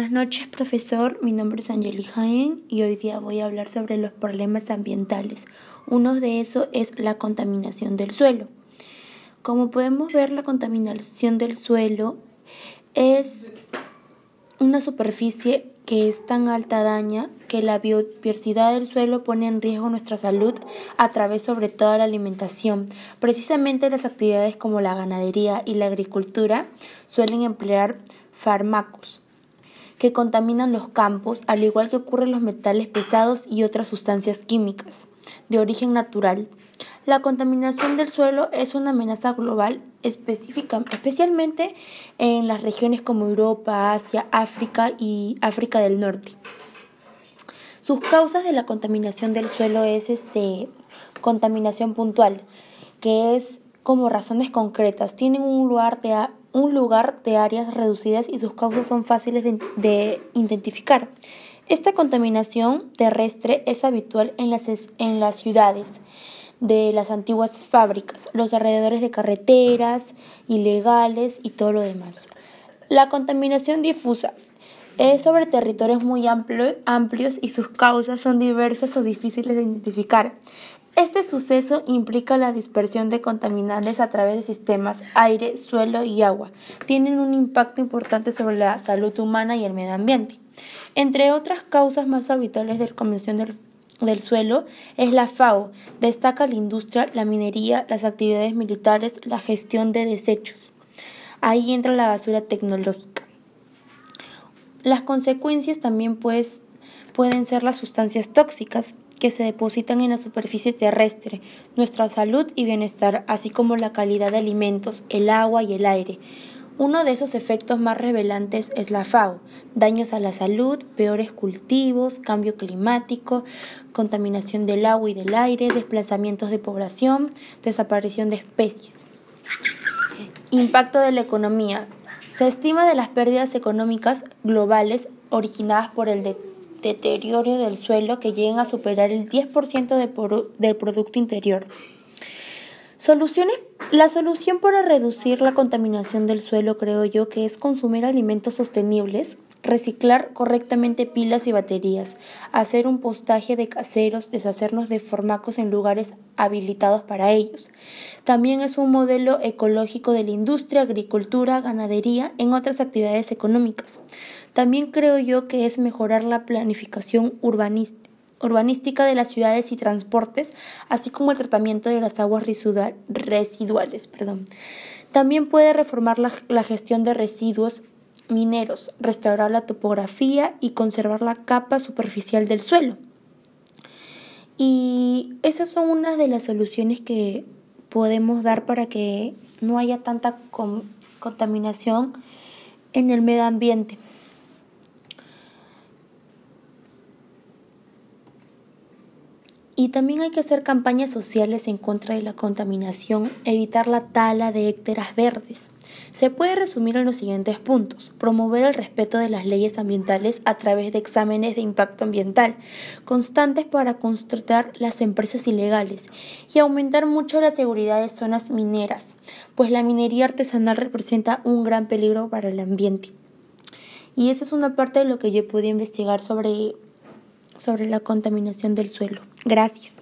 Buenas noches, profesor. Mi nombre es Angeli Jaén y hoy día voy a hablar sobre los problemas ambientales. Uno de esos es la contaminación del suelo. Como podemos ver, la contaminación del suelo es una superficie que es tan alta daña que la biodiversidad del suelo pone en riesgo nuestra salud a través sobre todo de la alimentación. Precisamente las actividades como la ganadería y la agricultura suelen emplear fármacos que contaminan los campos, al igual que ocurre en los metales pesados y otras sustancias químicas de origen natural. La contaminación del suelo es una amenaza global específica, especialmente en las regiones como Europa, Asia, África y África del Norte. Sus causas de la contaminación del suelo es este contaminación puntual, que es como razones concretas, tienen un lugar de un lugar de áreas reducidas y sus causas son fáciles de, identificar. Esta contaminación terrestre es habitual en las, en las ciudades de las antiguas fábricas, los alrededores de carreteras ilegales y todo lo demás. La contaminación difusa es sobre territorios muy amplios y sus causas son diversas o difíciles de identificar. Este suceso implica la dispersión de contaminantes a través de sistemas aire, suelo y agua. Tienen un impacto importante sobre la salud humana y el medio ambiente. Entre otras causas más habituales de la conversión del, del suelo es la FAO. Destaca la industria, la minería, las actividades militares, la gestión de desechos. Ahí entra la basura tecnológica. Las consecuencias también pues, pueden ser las sustancias tóxicas, que se depositan en la superficie terrestre, nuestra salud y bienestar, así como la calidad de alimentos, el agua y el aire. Uno de esos efectos más revelantes es la FAO, daños a la salud, peores cultivos, cambio climático, contaminación del agua y del aire, desplazamientos de población, desaparición de especies. Impacto de la economía. Se estima de las pérdidas económicas globales originadas por el deterioro del suelo que lleguen a superar el 10% del Producto Interior. Soluciones, la solución para reducir la contaminación del suelo creo yo que es consumir alimentos sostenibles, reciclar correctamente pilas y baterías, hacer un postaje de caseros, deshacernos de formacos en lugares habilitados para ellos. También es un modelo ecológico de la industria, agricultura, ganadería, en otras actividades económicas. También creo yo que es mejorar la planificación urbanística de las ciudades y transportes, así como el tratamiento de las aguas residuales. Perdón. También puede reformar la, la gestión de residuos mineros, restaurar la topografía y conservar la capa superficial del suelo. Y esas son unas de las soluciones que podemos dar para que no haya tanta contaminación en el medio ambiente. Y también hay que hacer campañas sociales en contra de la contaminación, evitar la tala de hectáreas verdes. Se puede resumir en los siguientes puntos. Promover el respeto de las leyes ambientales a través de exámenes de impacto ambiental constantes para constatar las empresas ilegales y aumentar mucho la seguridad de zonas mineras, pues la minería artesanal representa un gran peligro para el ambiente. Y esa es una parte de lo que yo pude investigar sobre sobre la contaminación del suelo. Gracias.